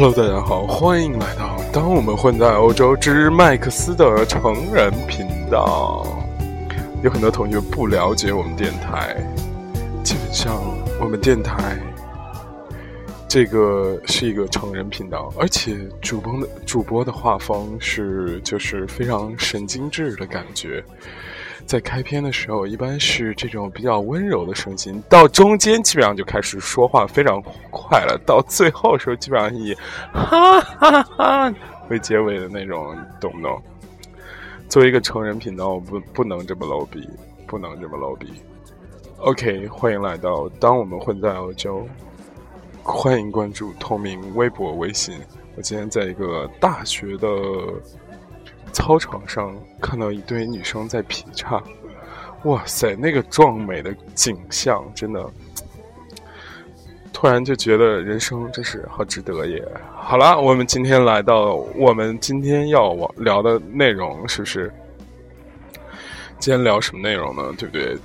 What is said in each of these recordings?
Hello，大家好，欢迎来到《当我们混在欧洲之麦克斯的成人频道》。有很多同学不了解我们电台，基本上我们电台这个是一个成人频道，而且主播的主播的画风是就是非常神经质的感觉。在开篇的时候，一般是这种比较温柔的声音，到中间基本上就开始说话非常快了，到最后的时候基本上以哈哈哈为结尾的那种，懂不懂？作为一个成人频道，我不不能这么 low 逼，不能这么 low 逼。OK，欢迎来到当我们混在欧洲，欢迎关注透明微博、微信。我今天在一个大学的。操场上看到一堆女生在劈叉，哇塞，那个壮美的景象真的，突然就觉得人生真是好值得耶！好了，我们今天来到我们今天要聊的内容，是不是？今天聊什么内容呢？对不对？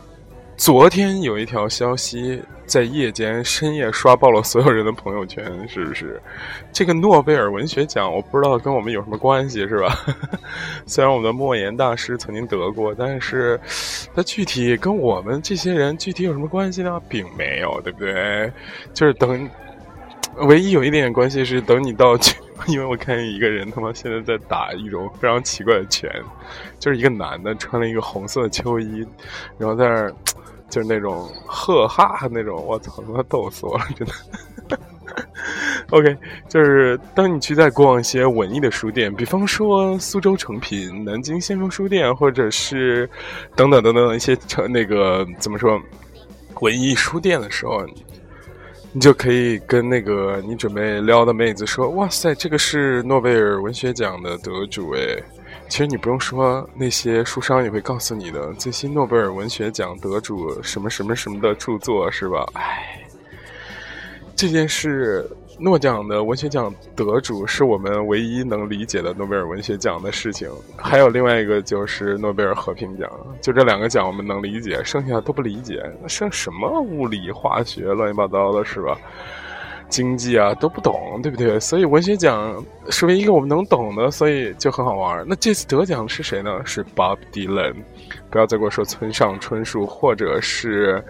昨天有一条消息。在夜间深夜刷爆了所有人的朋友圈，是不是？这个诺贝尔文学奖，我不知道跟我们有什么关系，是吧？虽然我们的莫言大师曾经得过，但是它具体跟我们这些人具体有什么关系呢？并没有，对不对？就是等，唯一有一点点关系是等你到，因为我看见一个人他妈现在在打一种非常奇怪的拳，就是一个男的穿了一个红色的秋衣，然后在那儿。就是那种呵哈那种，我操，他妈逗死我了，真的。OK，就是当你去在逛一些文艺的书店，比方说苏州诚品、南京先锋书店，或者是等等等等一些成那个怎么说文艺书店的时候，你就可以跟那个你准备撩的妹子说：“哇塞，这个是诺贝尔文学奖的得主哎。”其实你不用说，那些书商也会告诉你的。最新诺贝尔文学奖得主什么什么什么的著作是吧？唉，这件事，诺奖的文学奖得主是我们唯一能理解的诺贝尔文学奖的事情。还有另外一个就是诺贝尔和平奖，就这两个奖我们能理解，剩下的都不理解。剩什么物理、化学，乱七八糟的是吧？经济啊都不懂，对不对？所以文学奖是唯一一个我们能懂的，所以就很好玩。那这次得奖的是谁呢？是 Bob Dylan。不要再给我说村上春树或者是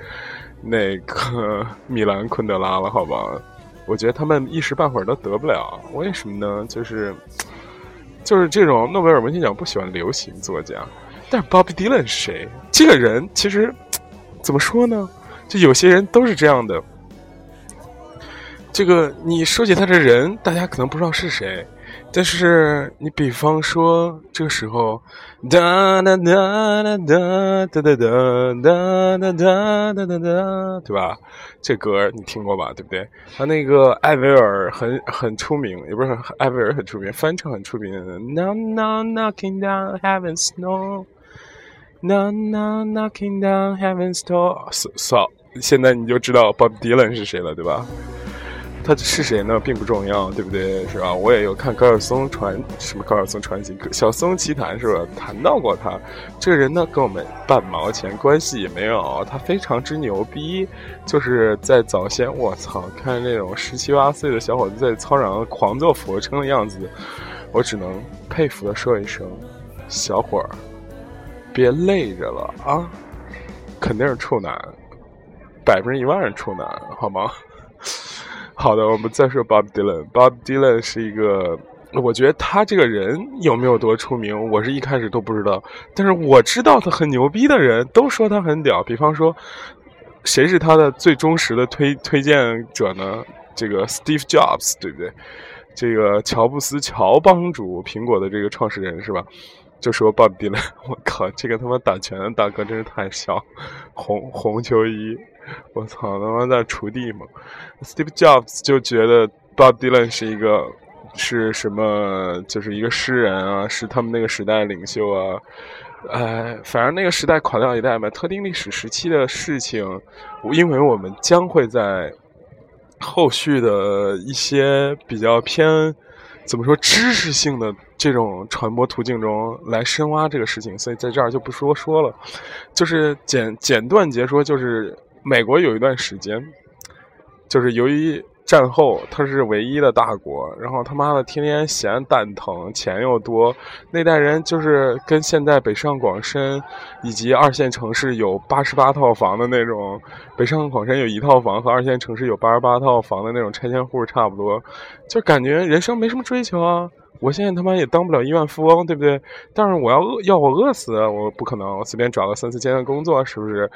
那个 米兰昆德拉了，好吧？我觉得他们一时半会儿都得不了。为什么呢？就是就是这种诺贝尔文学奖不喜欢流行作家，但是 Bob Dylan 是谁？这个人其实怎么说呢？就有些人都是这样的。这个你说起他这人，大家可能不知道是谁，但是你比方说这个时候，哒哒哒哒哒哒哒哒哒哒哒哒哒，对吧？这歌你听过吧？对不对？他那个艾薇儿很很出名，也不是艾薇儿很出名，翻唱很出名。No no knocking down heaven's door，No no knocking down heaven's door。so 现在你就知道 Bob Dylan 是谁了，对吧？他是谁呢？并不重要，对不对？是吧？我也有看高晓松传什么高晓松传奇，小松奇谈是吧？谈到过他这个人呢，跟我们半毛钱关系也没有。他非常之牛逼，就是在早先，我操，看那种十七八岁的小伙子在操场上狂做俯卧撑的样子，我只能佩服的说一声：小伙儿，别累着了啊！肯定是处男，百分之一万是处男，好吗？好的，我们再说 Bob Dylan。Bob Dylan 是一个，我觉得他这个人有没有多出名，我是一开始都不知道。但是我知道他很牛逼的人都说他很屌。比方说，谁是他的最忠实的推推荐者呢？这个 Steve Jobs，对不对？这个乔布斯，乔帮主，苹果的这个创始人是吧？就说 Bob Dylan，我靠，这个他妈打拳的大哥真是太小，红红球衣。我操，他妈在锄地吗？Steve Jobs 就觉得 Bob Dylan 是一个是什么，就是一个诗人啊，是他们那个时代领袖啊。哎，反正那个时代垮掉一代嘛，特定历史时期的事情，因为我们将会在后续的一些比较偏怎么说知识性的这种传播途径中来深挖这个事情，所以在这儿就不说说了，就是简简短截说，就是。美国有一段时间，就是由于战后他是唯一的大国，然后他妈的天天闲蛋疼，钱又多，那代人就是跟现在北上广深以及二线城市有八十八套房的那种，北上广深有一套房和二线城市有八十八套房的那种拆迁户差不多，就感觉人生没什么追求啊。我现在他妈也当不了亿万富翁，对不对？但是我要饿，要我饿死，我不可能。我随便找个三四千的工作，是不是？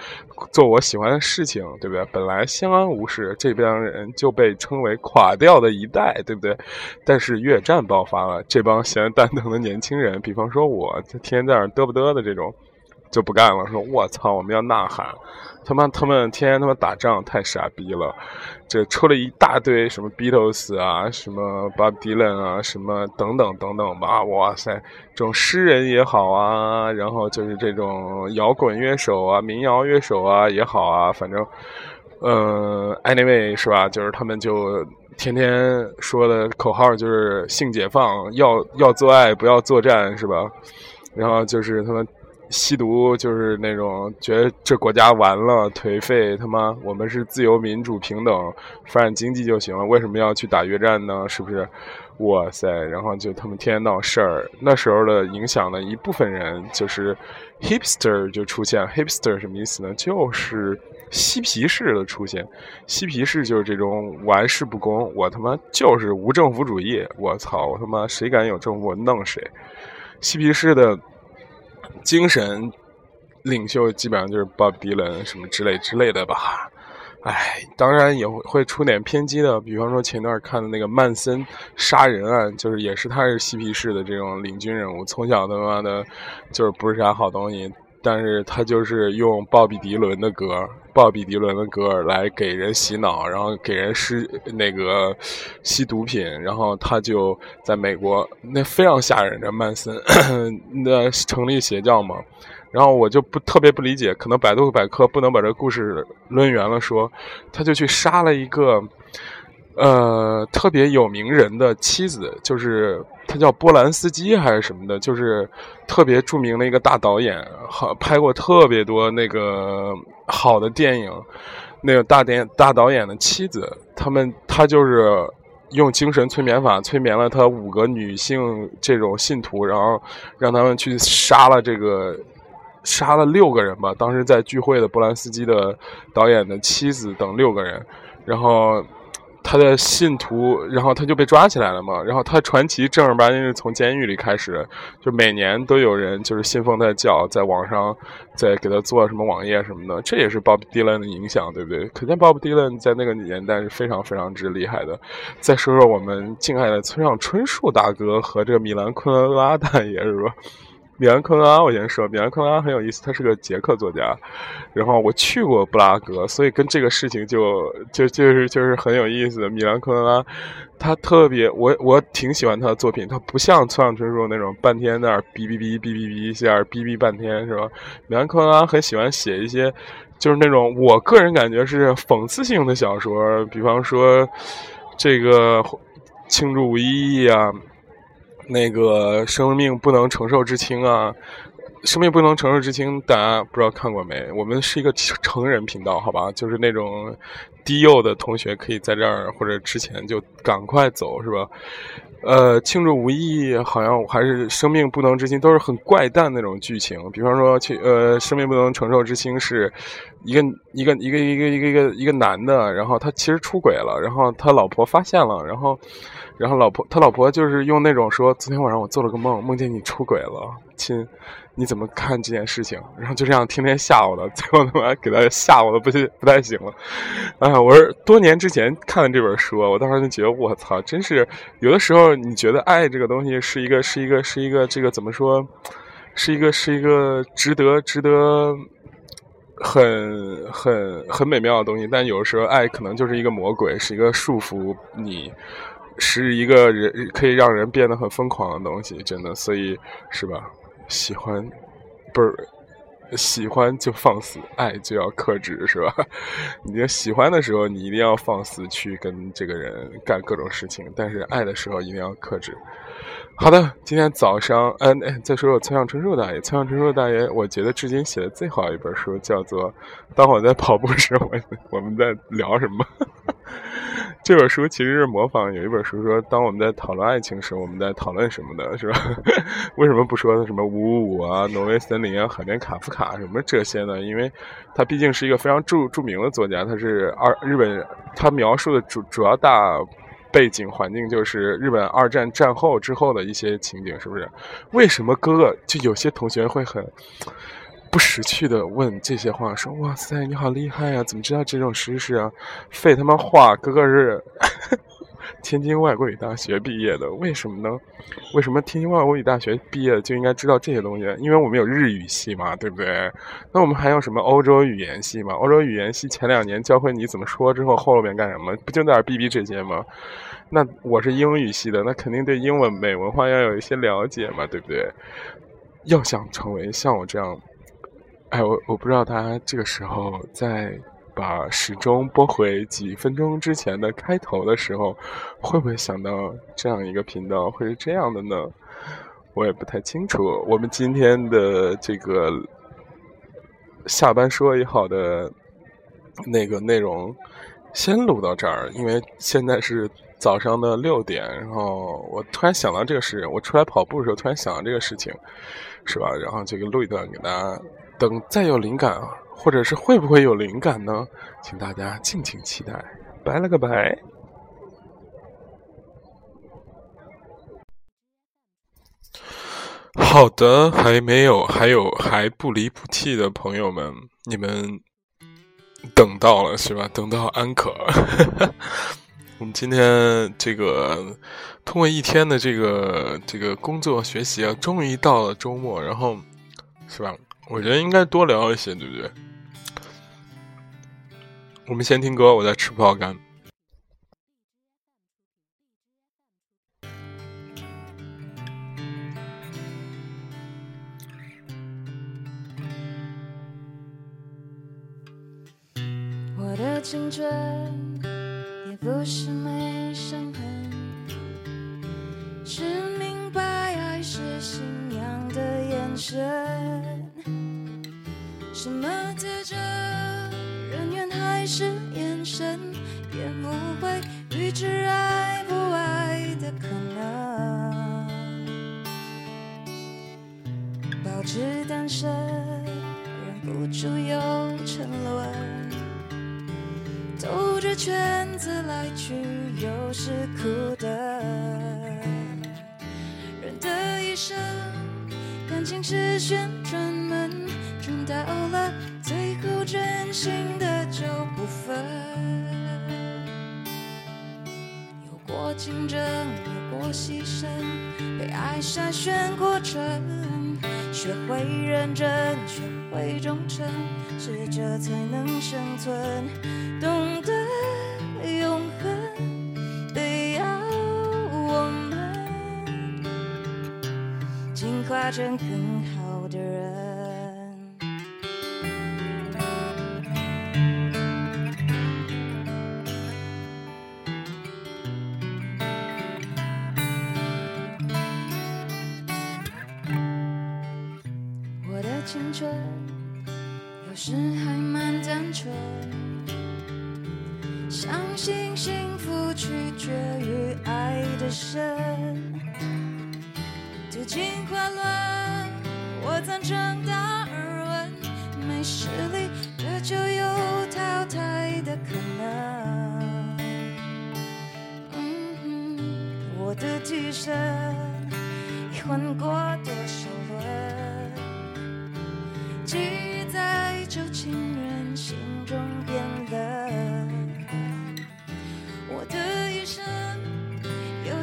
做我喜欢的事情，对不对？本来相安无事，这帮人就被称为垮掉的一代，对不对？但是越战爆发了，这帮闲蛋疼的年轻人，比方说我，天天在那嘚不嘚的这种，就不干了，说我操，我们要呐喊。他妈，他们天天他妈打仗，太傻逼了。这出了一大堆什么 Beatles 啊，什么 Bob Dylan 啊，什么等等等等吧。哇塞，这种诗人也好啊，然后就是这种摇滚乐手啊、民谣乐手啊也好啊，反正，呃，anyway 是吧？就是他们就天天说的口号就是性解放，要要做爱，不要作战，是吧？然后就是他们。吸毒就是那种觉得这国家完了颓废，他妈我们是自由民主平等发展经济就行了，为什么要去打越战呢？是不是？哇塞！然后就他们天天闹事儿，那时候的影响的一部分人就是 hipster 就出现，hipster 什么意思呢？就是嬉皮士的出现，嬉皮士就是这种玩世不恭，我他妈就是无政府主义，我操，我他妈谁敢有政府我弄谁，嬉皮士的。精神领袖基本上就是 Bob Dylan 什么之类之类的吧，哎，当然也会出点偏激的，比方说前段看的那个曼森杀人案，就是也是他是嬉皮士的这种领军人物，从小他妈的，就是不是啥好东西。但是他就是用鲍比迪伦的歌，鲍比迪伦的歌来给人洗脑，然后给人施那个吸毒品，然后他就在美国，那非常吓人。这曼森那成立邪教嘛，然后我就不特别不理解，可能百度百科不能把这故事抡圆了说，他就去杀了一个。呃，特别有名人的妻子，就是他叫波兰斯基还是什么的，就是特别著名的一个大导演，好拍过特别多那个好的电影。那个大电大导演的妻子，他们他就是用精神催眠法催眠了他五个女性这种信徒，然后让他们去杀了这个杀了六个人吧。当时在聚会的波兰斯基的导演的妻子等六个人，然后。他的信徒，然后他就被抓起来了嘛。然后他传奇正儿八经是从监狱里开始，就每年都有人就是信奉他的教，在网上在给他做什么网页什么的。这也是 Bob Dylan 的影响，对不对？可见 Bob Dylan 在那个年代是非常非常之厉害的。再说说我们敬爱的村上春树大哥和这个米兰昆德拉大爷，是吧？米兰昆德拉，我先说，米兰昆德拉很有意思，他是个捷克作家。然后我去过布拉格，所以跟这个事情就就就是就是很有意思。米兰昆德拉，他特别，我我挺喜欢他的作品，他不像村上春树那种半天在那儿哔哔哔哔哔哔在那儿哔哔半天，是吧？米兰昆德拉很喜欢写一些，就是那种我个人感觉是讽刺性的小说，比方说这个庆祝五一一啊。那个生命不能承受之轻啊，生命不能承受之轻，大家不知道看过没？我们是一个成人频道，好吧？就是那种低幼的同学可以在这儿或者之前就赶快走，是吧？呃，庆祝无意义，好像还是生命不能之轻，都是很怪诞那种剧情。比方说，呃，生命不能承受之轻是一个一个一个一个一个一个一个男的，然后他其实出轨了，然后他老婆发现了，然后。然后老婆，他老婆就是用那种说，昨天晚上我做了个梦，梦见你出轨了，亲，你怎么看这件事情？然后就这样天天吓我的，最后他妈给他吓我的不不太行了。哎，我是多年之前看的这本书，我当时就觉得我操，真是有的时候你觉得爱这个东西是一个是一个是一个这个怎么说，是一个是一个值得值得很很很美妙的东西，但有的时候爱可能就是一个魔鬼，是一个束缚你。是一个人可以让人变得很疯狂的东西，真的，所以是吧？喜欢不是喜欢就放肆，爱就要克制，是吧？你喜欢的时候，你一定要放肆去跟这个人干各种事情，但是爱的时候一定要克制。好的，今天早上，嗯，再说说村上春树大爷。村上春树大爷，我觉得至今写的最好一本书叫做《当我在跑步时，我我们在聊什么》。这本书其实是模仿有一本书说，当我们在讨论爱情时，我们在讨论什么的，是吧？为什么不说什么五五五啊、挪威森林啊、海边卡夫卡什么这些呢？因为他毕竟是一个非常著著名的作家，他是二日本，他描述的主主要大。背景环境就是日本二战战后之后的一些情景，是不是？为什么哥哥就有些同学会很不识趣的问这些话？说哇塞，你好厉害呀，怎么知道这种知识啊？废他妈话，哥哥是 天津外国语大学毕业的，为什么呢？为什么天津外国语大学毕业就应该知道这些东西？因为我们有日语系嘛，对不对？那我们还有什么欧洲语言系嘛？欧洲语言系前两年教会你怎么说之后，后面干什么？不就在那逼逼这些吗？那我是英语系的，那肯定对英文美文化要有一些了解嘛，对不对？要想成为像我这样，哎，我我不知道他这个时候在把时钟拨回几分钟之前的开头的时候，会不会想到这样一个频道会是这样的呢？我也不太清楚。我们今天的这个下班说也好的那个内容，先录到这儿，因为现在是。早上的六点，然后我突然想到这个事，我出来跑步的时候突然想到这个事情，是吧？然后这个录一段给大家，等再有灵感，或者是会不会有灵感呢？请大家敬请期待。拜了个拜。好的，还没有，还有还不离不弃的朋友们，你们等到了是吧？等到安可。我们今天这个通过一天的这个这个工作学习啊，终于到了周末，然后是吧？我觉得应该多聊一些，对不对？我们先听歌，我在吃葡萄干。我的青春也。不是没伤痕，是明白爱是信仰的眼神。什么特征，人缘还是眼神，也不会预知爱不爱的可能。保持单身，忍不住又沉沦。兜着圈子来去，又是苦的。人的一生，感情是旋转门，到了最后，真心的就不分。有过竞争，有过牺牲，被爱筛选过程，学会认真，学会忠诚，适者才能生存。懂得永恒，得要我们进化成更好的人。相信幸福取决于爱的深，究竟快乐，我赞成达尔文，没实力这就有淘汰的可能。嗯，我的替身已换过多少轮，记忆在旧情人心中变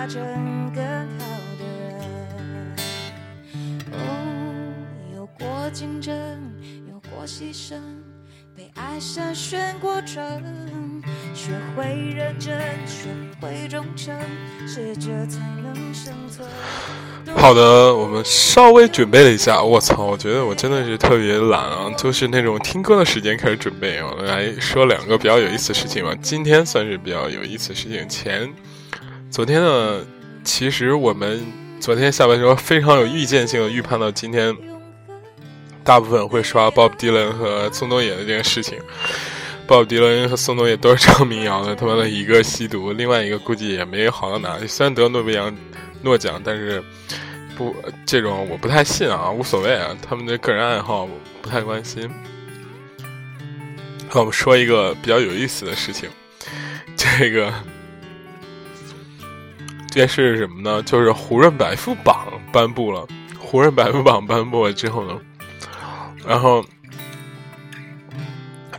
进化成更好的人。有过竞争，有过牺牲，被爱筛选过程，学学会认真，学会忠诚，适者才能生存。好的，我们稍微准备了一下。我操，我觉得我真的是特别懒啊，就是那种听歌的时间开始准备。我们来说两个比较有意思的事情吧。今天算是比较有意思的事情。前昨天呢，其实我们昨天下班时候非常有预见性的预判到今天，大部分会刷 Bob Dylan 和宋冬野的这件事情。鲍勃迪伦和宋冬野都是唱民谣的，他们的一个吸毒，另外一个估计也没好到哪里。虽然得诺贝尔诺奖，但是不这种我不太信啊，无所谓啊，他们的个人爱好不太关心。我们说一个比较有意思的事情，这个这件事是什么呢？就是胡润百富榜颁布了，胡润百富榜颁布了之后呢，然后。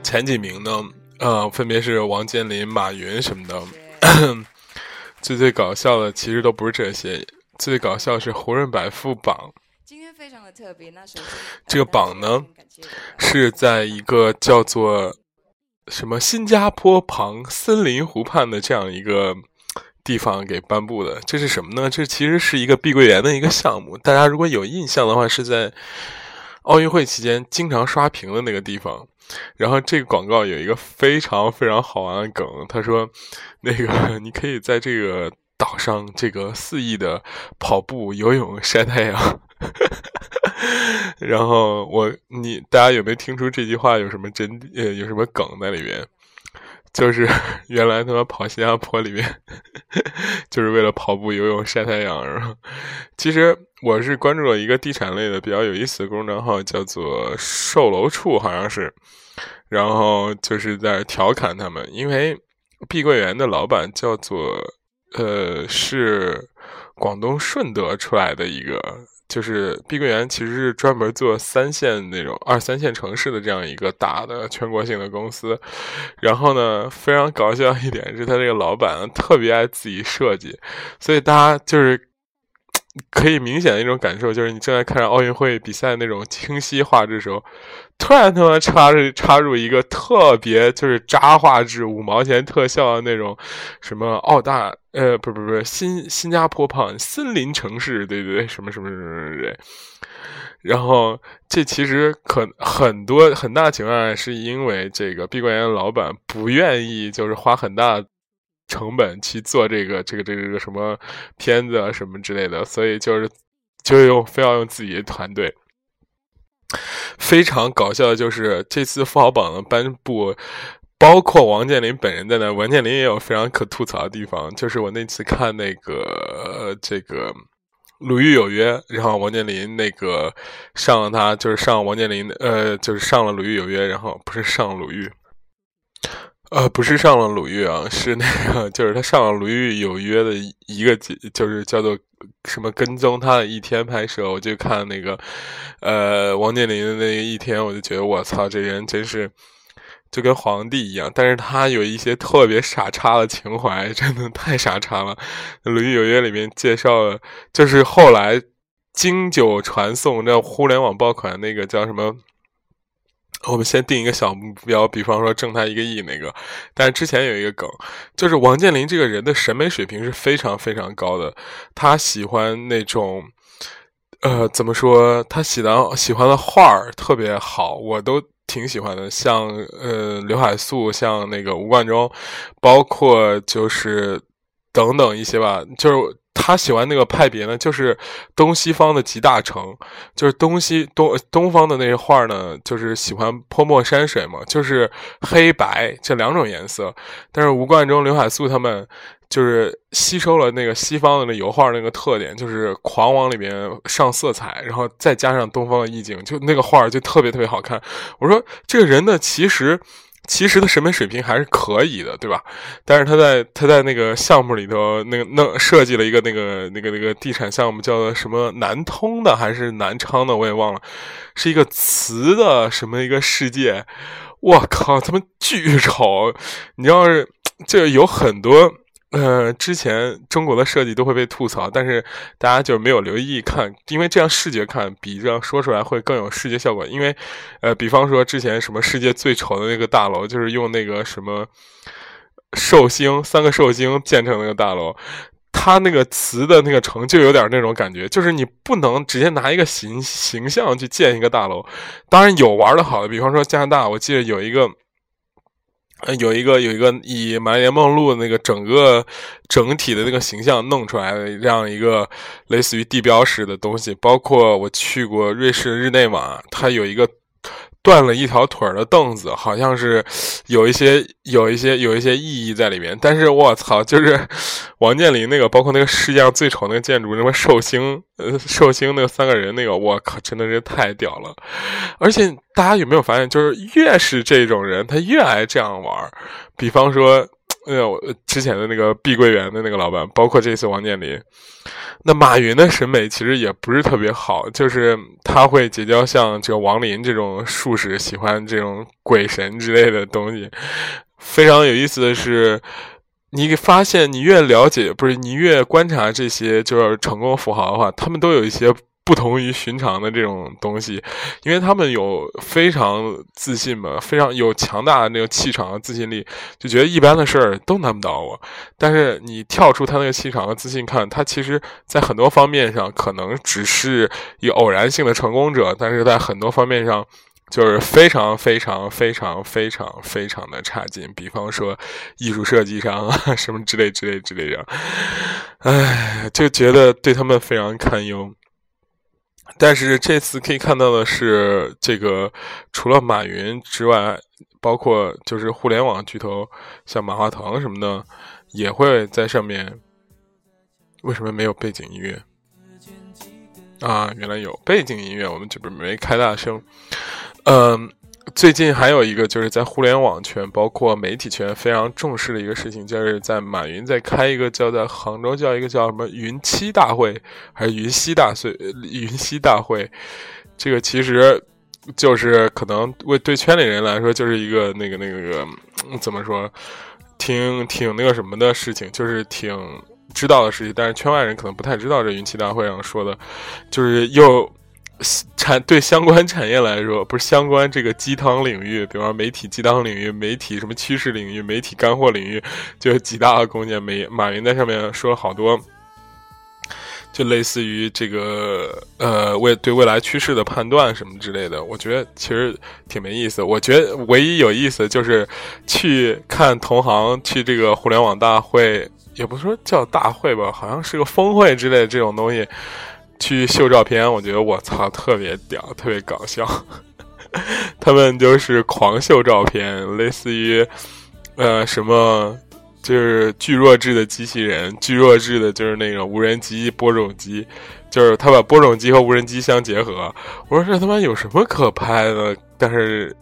前几名呢？呃，分别是王健林、马云什么的。最最搞笑的其实都不是这些，最搞笑是胡润百富榜。今天非常的特别，那首先这个榜呢是在一个叫做什么新加坡旁森林湖畔的这样一个地方给颁布的。这是什么呢？这其实是一个碧桂园的一个项目。大家如果有印象的话，是在奥运会期间经常刷屏的那个地方。然后这个广告有一个非常非常好玩的梗，他说：“那个 你可以在这个岛上这个肆意的跑步、游泳、晒太阳。”然后我你大家有没有听出这句话有什么真呃有什么梗在里面？就是 原来他妈跑新加坡里面 就是为了跑步、游泳、晒太阳，是吧？其实我是关注了一个地产类的比较有意思的公众号，叫做“售楼处”，好像是。然后就是在调侃他们，因为碧桂园的老板叫做呃，是广东顺德出来的一个，就是碧桂园其实是专门做三线那种二三线城市的这样一个大的全国性的公司。然后呢，非常搞笑一点是他这个老板特别爱自己设计，所以大家就是 可以明显的一种感受，就是你正在看着奥运会比赛那种清晰画质时候。突然他妈插入插入一个特别就是渣画质五毛钱特效的那种，什么澳大呃不不不新新加坡胖森林城市对对对什么什么什么什么对，然后这其实可很多很大情况下是因为这个碧桂园老板不愿意就是花很大成本去做这个这个这个这个什么片子啊什么之类的，所以就是就用非要用自己的团队。非常搞笑的就是这次富豪榜的颁布，包括王健林本人在内，王健林也有非常可吐槽的地方。就是我那次看那个这个《鲁豫有约》，然后王健林那个上了他，就是上王健林，呃，就是上了《鲁豫有约》，然后不是上鲁豫。呃，不是上了鲁豫啊，是那个，就是他上了鲁豫有约的一个，就是叫做什么跟踪他的一天拍摄，我就看那个，呃，王健林的那个一天，我就觉得我操，这人真是就跟皇帝一样，但是他有一些特别傻叉的情怀，真的太傻叉了。鲁豫有约里面介绍了，就是后来经久传颂，那互联网爆款那个叫什么？我们先定一个小目标，比方说挣他一个亿那个。但是之前有一个梗，就是王健林这个人的审美水平是非常非常高的。他喜欢那种，呃，怎么说？他喜欢喜欢的画儿特别好，我都挺喜欢的。像呃刘海粟，像那个吴冠中，包括就是等等一些吧，就是。他喜欢那个派别呢，就是东西方的集大成，就是东西东东方的那些画呢，就是喜欢泼墨山水嘛，就是黑白这两种颜色。但是吴冠中、刘海粟他们就是吸收了那个西方的那油画那个特点，就是狂往里面上色彩，然后再加上东方的意境，就那个画就特别特别好看。我说这个人呢，其实。其实他审美水平还是可以的，对吧？但是他在他在那个项目里头，那个弄设计了一个那个那个那个地产项目，叫做什么南通的还是南昌的，我也忘了，是一个瓷的什么一个世界。我靠，他妈巨丑！你要是就有很多。呃，之前中国的设计都会被吐槽，但是大家就没有留意看，因为这样视觉看比这样说出来会更有视觉效果。因为，呃，比方说之前什么世界最丑的那个大楼，就是用那个什么，寿星三个寿星建成那个大楼。他那个词的那个城就有点那种感觉，就是你不能直接拿一个形形象去建一个大楼。当然有玩的好的，比方说加拿大，我记得有一个，呃，有一个有一个以玛丽莲梦露那个整个整体的那个形象弄出来的这样一个类似于地标式的东西。包括我去过瑞士日内瓦，它有一个。断了一条腿的凳子，好像是有一些、有一些、有一些意义在里面。但是我操，就是王健林那个，包括那个世界上最丑那个建筑，什么寿星，呃，寿星那三个人那个，我靠，真的是太屌了。而且大家有没有发现，就是越是这种人，他越爱这样玩。比方说。哎呀，我之前的那个碧桂园的那个老板，包括这次王健林，那马云的审美其实也不是特别好，就是他会结交像这个王林这种术士，喜欢这种鬼神之类的东西。非常有意思的是，你发现你越了解，不是你越观察这些就是成功富豪的话，他们都有一些。不同于寻常的这种东西，因为他们有非常自信嘛，非常有强大的那个气场和自信力，就觉得一般的事儿都难不倒我。但是你跳出他那个气场和自信看，他其实在很多方面上可能只是一偶然性的成功者，但是在很多方面上就是非常非常非常非常非常的差劲。比方说艺术设计上啊，什么之类之类之类的，唉，就觉得对他们非常堪忧。但是这次可以看到的是，这个除了马云之外，包括就是互联网巨头，像马化腾什么的，也会在上面。为什么没有背景音乐？啊，原来有背景音乐，我们这边没开大声。嗯。最近还有一个就是在互联网圈，包括媒体圈非常重视的一个事情，就是在马云在开一个叫在杭州叫一个叫什么云栖大会，还是云栖大岁云栖大会，这个其实就是可能为对圈里人来说就是一个那个那个怎么说，挺挺那个什么的事情，就是挺知道的事情，但是圈外人可能不太知道这云栖大会上说的，就是又。产对相关产业来说，不是相关这个鸡汤领域，比方说媒体鸡汤领域、媒体什么趋势领域、媒体干货领域，就极大的贡献。马马云在上面说了好多，就类似于这个呃，未对未来趋势的判断什么之类的。我觉得其实挺没意思。我觉得唯一有意思就是去看同行去这个互联网大会，也不说叫大会吧，好像是个峰会之类这种东西。去秀照片，我觉得我操特别屌，特别搞笑。他们就是狂秀照片，类似于呃什么，就是巨弱智的机器人，巨弱智的就是那种无人机、播种机，就是他把播种机和无人机相结合。我说这他妈有什么可拍的？但是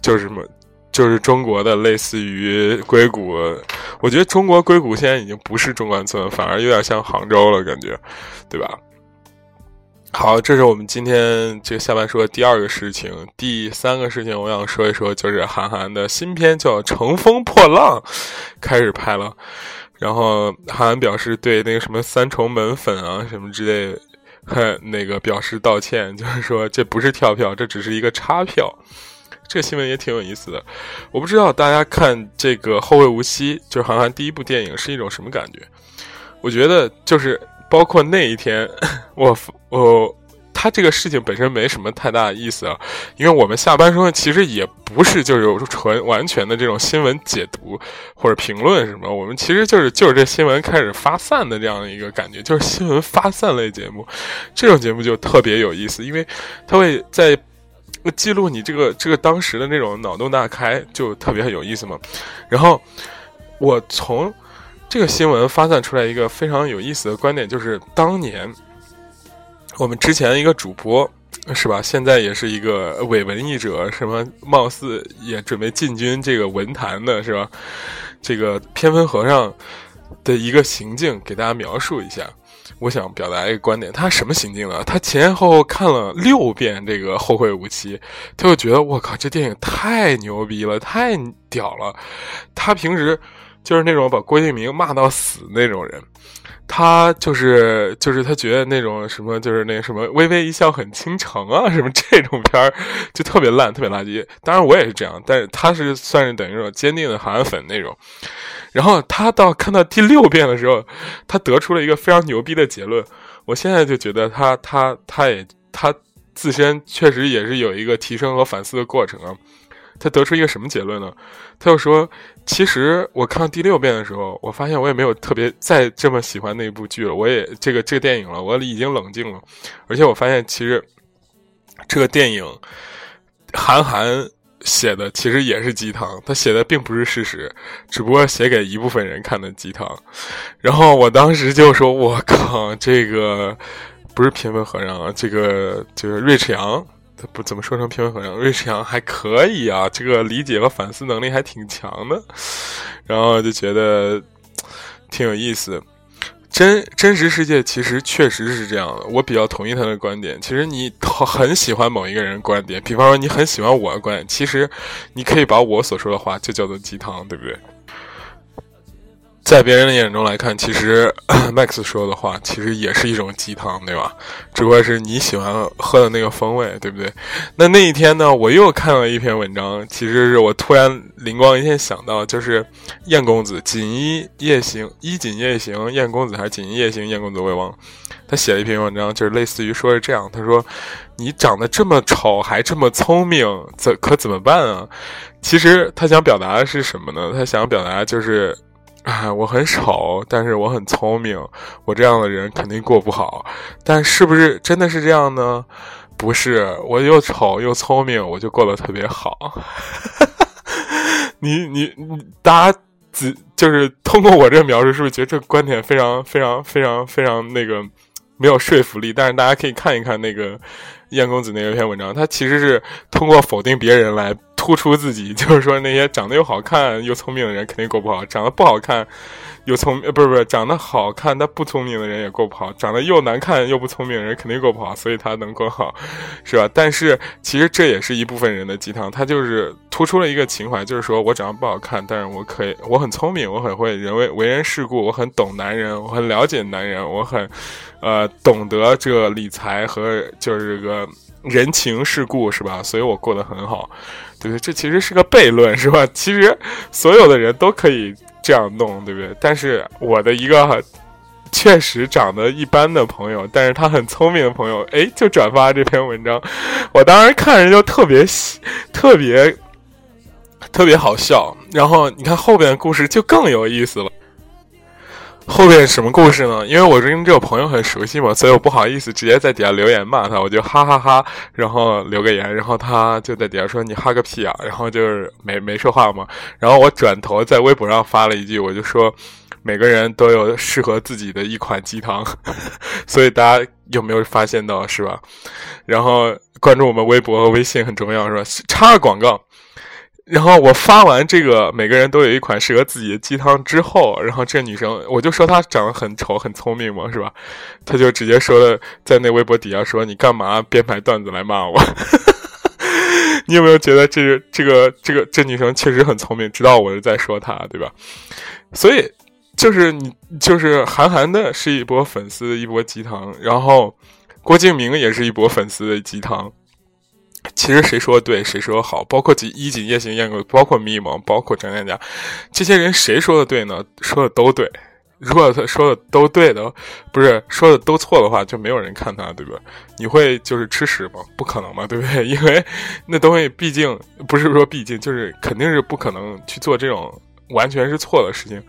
就是什么，就是中国的类似于硅谷，我觉得中国硅谷现在已经不是中关村，反而有点像杭州了，感觉，对吧？好，这是我们今天这个下半说的第二个事情。第三个事情，我想说一说，就是韩寒的新片叫《乘风破浪》开始拍了。然后韩寒表示对那个什么三重门粉啊什么之类，那个表示道歉，就是说这不是跳票，这只是一个插票。这个新闻也挺有意思的。我不知道大家看这个《后会无期》，就是韩寒第一部电影是一种什么感觉？我觉得就是。包括那一天，我我他这个事情本身没什么太大意思啊，因为我们下班时候其实也不是就是纯完全的这种新闻解读或者评论什么，我们其实就是就是这新闻开始发散的这样的一个感觉，就是新闻发散类节目，这种节目就特别有意思，因为它会在记录你这个这个当时的那种脑洞大开，就特别有意思嘛。然后我从。这个新闻发散出来一个非常有意思的观点，就是当年我们之前一个主播是吧，现在也是一个伪文艺者，什么貌似也准备进军这个文坛的是吧？这个偏分和尚的一个行径，给大家描述一下。我想表达一个观点，他什么行径呢？他前前后后看了六遍这个《后会无期》，他就觉得我靠，这电影太牛逼了，太屌了。他平时。就是那种把郭敬明骂到死那种人。他就是就是他觉得那种什么就是那什么微微一笑很倾城啊什么这种片儿就特别烂特别垃圾。当然我也是这样，但是他是算是等于说坚定的韩粉那种。然后他到看到第六遍的时候，他得出了一个非常牛逼的结论。我现在就觉得他他他也他自身确实也是有一个提升和反思的过程啊。他得出一个什么结论呢？他就说。其实我看第六遍的时候，我发现我也没有特别再这么喜欢那部剧了。我也这个这个电影了，我已经冷静了。而且我发现，其实这个电影韩寒写的其实也是鸡汤，他写的并不是事实，只不过写给一部分人看的鸡汤。然后我当时就说：“我靠，这个不是偏门和尚啊，这个就是瑞赤阳。”他不怎么说成平稳和尚，瑞士阳还可以啊，这个理解和反思能力还挺强的，然后就觉得挺有意思。真真实世界其实确实是这样的，我比较同意他的观点。其实你很喜欢某一个人观点，比方说你很喜欢我的观点，其实你可以把我所说的话就叫做鸡汤，对不对？在别人的眼中来看，其实 Max 说的话其实也是一种鸡汤，对吧？只不过是你喜欢喝的那个风味，对不对？那那一天呢，我又看了一篇文章，其实是我突然灵光一现想到，就是燕公子锦衣夜行，衣锦夜行，燕公子还是锦衣夜行，燕公子我也忘了。他写了一篇文章，就是类似于说是这样，他说：“你长得这么丑，还这么聪明，怎可怎么办啊？”其实他想表达的是什么呢？他想表达就是。啊，我很丑，但是我很聪明。我这样的人肯定过不好，但是不是真的是这样呢？不是，我又丑又聪明，我就过得特别好。你你你，大家只就是通过我这个描述，是不是觉得这个观点非常非常非常非常那个没有说服力？但是大家可以看一看那个燕公子那篇文章，他其实是通过否定别人来。突出自己，就是说那些长得又好看又聪明的人肯定过不好，长得不好看又聪明，不是不是，长得好看但不聪明的人也过不好，长得又难看又不聪明的人肯定过不好，所以他能过好，是吧？但是其实这也是一部分人的鸡汤，他就是突出了一个情怀，就是说我长得不好看，但是我可以，我很聪明，我很会人为为人世故，我很懂男人，我很了解男人，我很，呃，懂得这个理财和就是这个人情世故，是吧？所以我过得很好。对，这其实是个悖论，是吧？其实所有的人都可以这样弄，对不对？但是我的一个确实长得一般的朋友，但是他很聪明的朋友，哎，就转发这篇文章，我当时看着就特别特别特别好笑。然后你看后边的故事就更有意思了。后面什么故事呢？因为我是跟这个朋友很熟悉嘛，所以我不好意思直接在底下留言骂他，我就哈哈哈，然后留个言，然后他就在底下说你哈个屁啊，然后就是没没说话嘛。然后我转头在微博上发了一句，我就说每个人都有适合自己的一款鸡汤，所以大家有没有发现到是吧？然后关注我们微博和微信很重要是吧？插个广告。然后我发完这个，每个人都有一款适合自己的鸡汤之后，然后这女生我就说她长得很丑很聪明嘛，是吧？她就直接说了，在那微博底下说你干嘛编排段子来骂我？你有没有觉得这个这个这个这女生确实很聪明，知道我是在说她，对吧？所以就是你就是韩寒的是一波粉丝一波鸡汤，然后郭敬明也是一波粉丝的鸡汤。其实谁说的对，谁说的好，包括《衣锦夜行》燕子，包括迷蒙，包括张嘉佳，这些人谁说的对呢？说的都对。如果他说的都对的，不是说的都错的话，就没有人看他，对吧？你会就是吃屎吗？不可能嘛，对不对？因为那东西毕竟不是说毕竟，就是肯定是不可能去做这种完全是错的事情。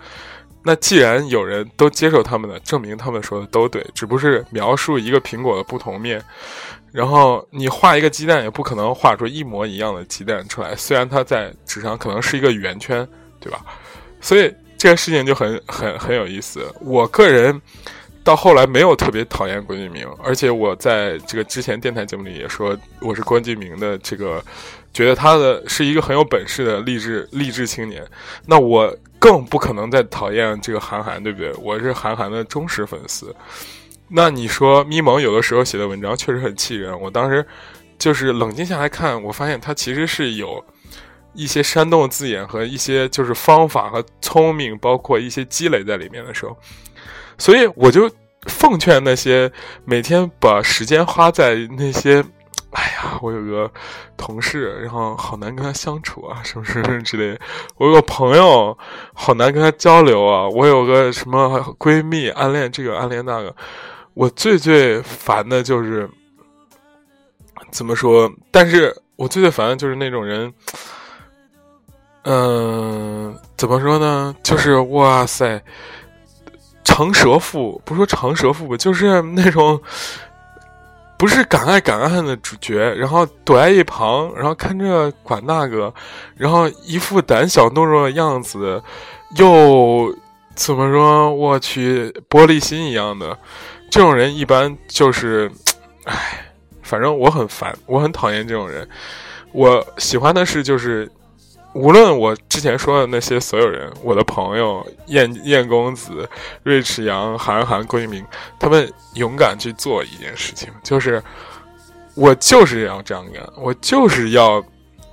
那既然有人都接受他们的，证明他们说的都对，只不过是描述一个苹果的不同面。然后你画一个鸡蛋，也不可能画出一模一样的鸡蛋出来。虽然它在纸上可能是一个圆圈，对吧？所以这个事情就很很很有意思。我个人到后来没有特别讨厌郭敬明，而且我在这个之前电台节目里也说，我是郭敬明的这个，觉得他的是一个很有本事的励志励志青年。那我更不可能再讨厌这个韩寒，对不对？我是韩寒的忠实粉丝。那你说咪蒙有的时候写的文章确实很气人，我当时就是冷静下来看，我发现他其实是有一些煽动字眼和一些就是方法和聪明，包括一些积累在里面的时候，所以我就奉劝那些每天把时间花在那些。哎呀，我有个同事，然后好难跟他相处啊，什么什么之类的。我有个朋友，好难跟他交流啊。我有个什么闺蜜，暗恋这个暗恋那个。我最最烦的就是怎么说？但是我最最烦的就是那种人，嗯，怎么说呢？就是哇塞，长舌妇，不说长舌妇吧，就是那种。不是敢爱敢恨的主角，然后躲在一旁，然后看这管那个，然后一副胆小懦弱的样子，又怎么说？我去，玻璃心一样的，这种人一般就是，唉，反正我很烦，我很讨厌这种人。我喜欢的是就是。无论我之前说的那些所有人，我的朋友燕燕公子、瑞驰阳、韩寒、郭敬明，他们勇敢去做一件事情，就是我就是要这样干，我就是要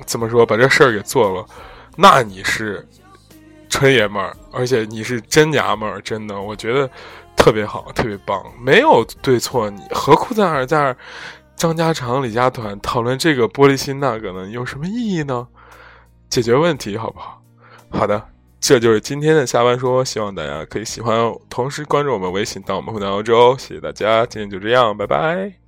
怎么说把这事儿给做了。那你是纯爷们儿，而且你是真娘们儿，真的，我觉得特别好，特别棒，没有对错，你何苦在那儿在那儿张家长李家短讨论这个玻璃心那个呢？有什么意义呢？解决问题好不好？好的，这就是今天的下班说，希望大家可以喜欢，同时关注我们微信，当我们回到欧洲，谢谢大家，今天就这样，拜拜。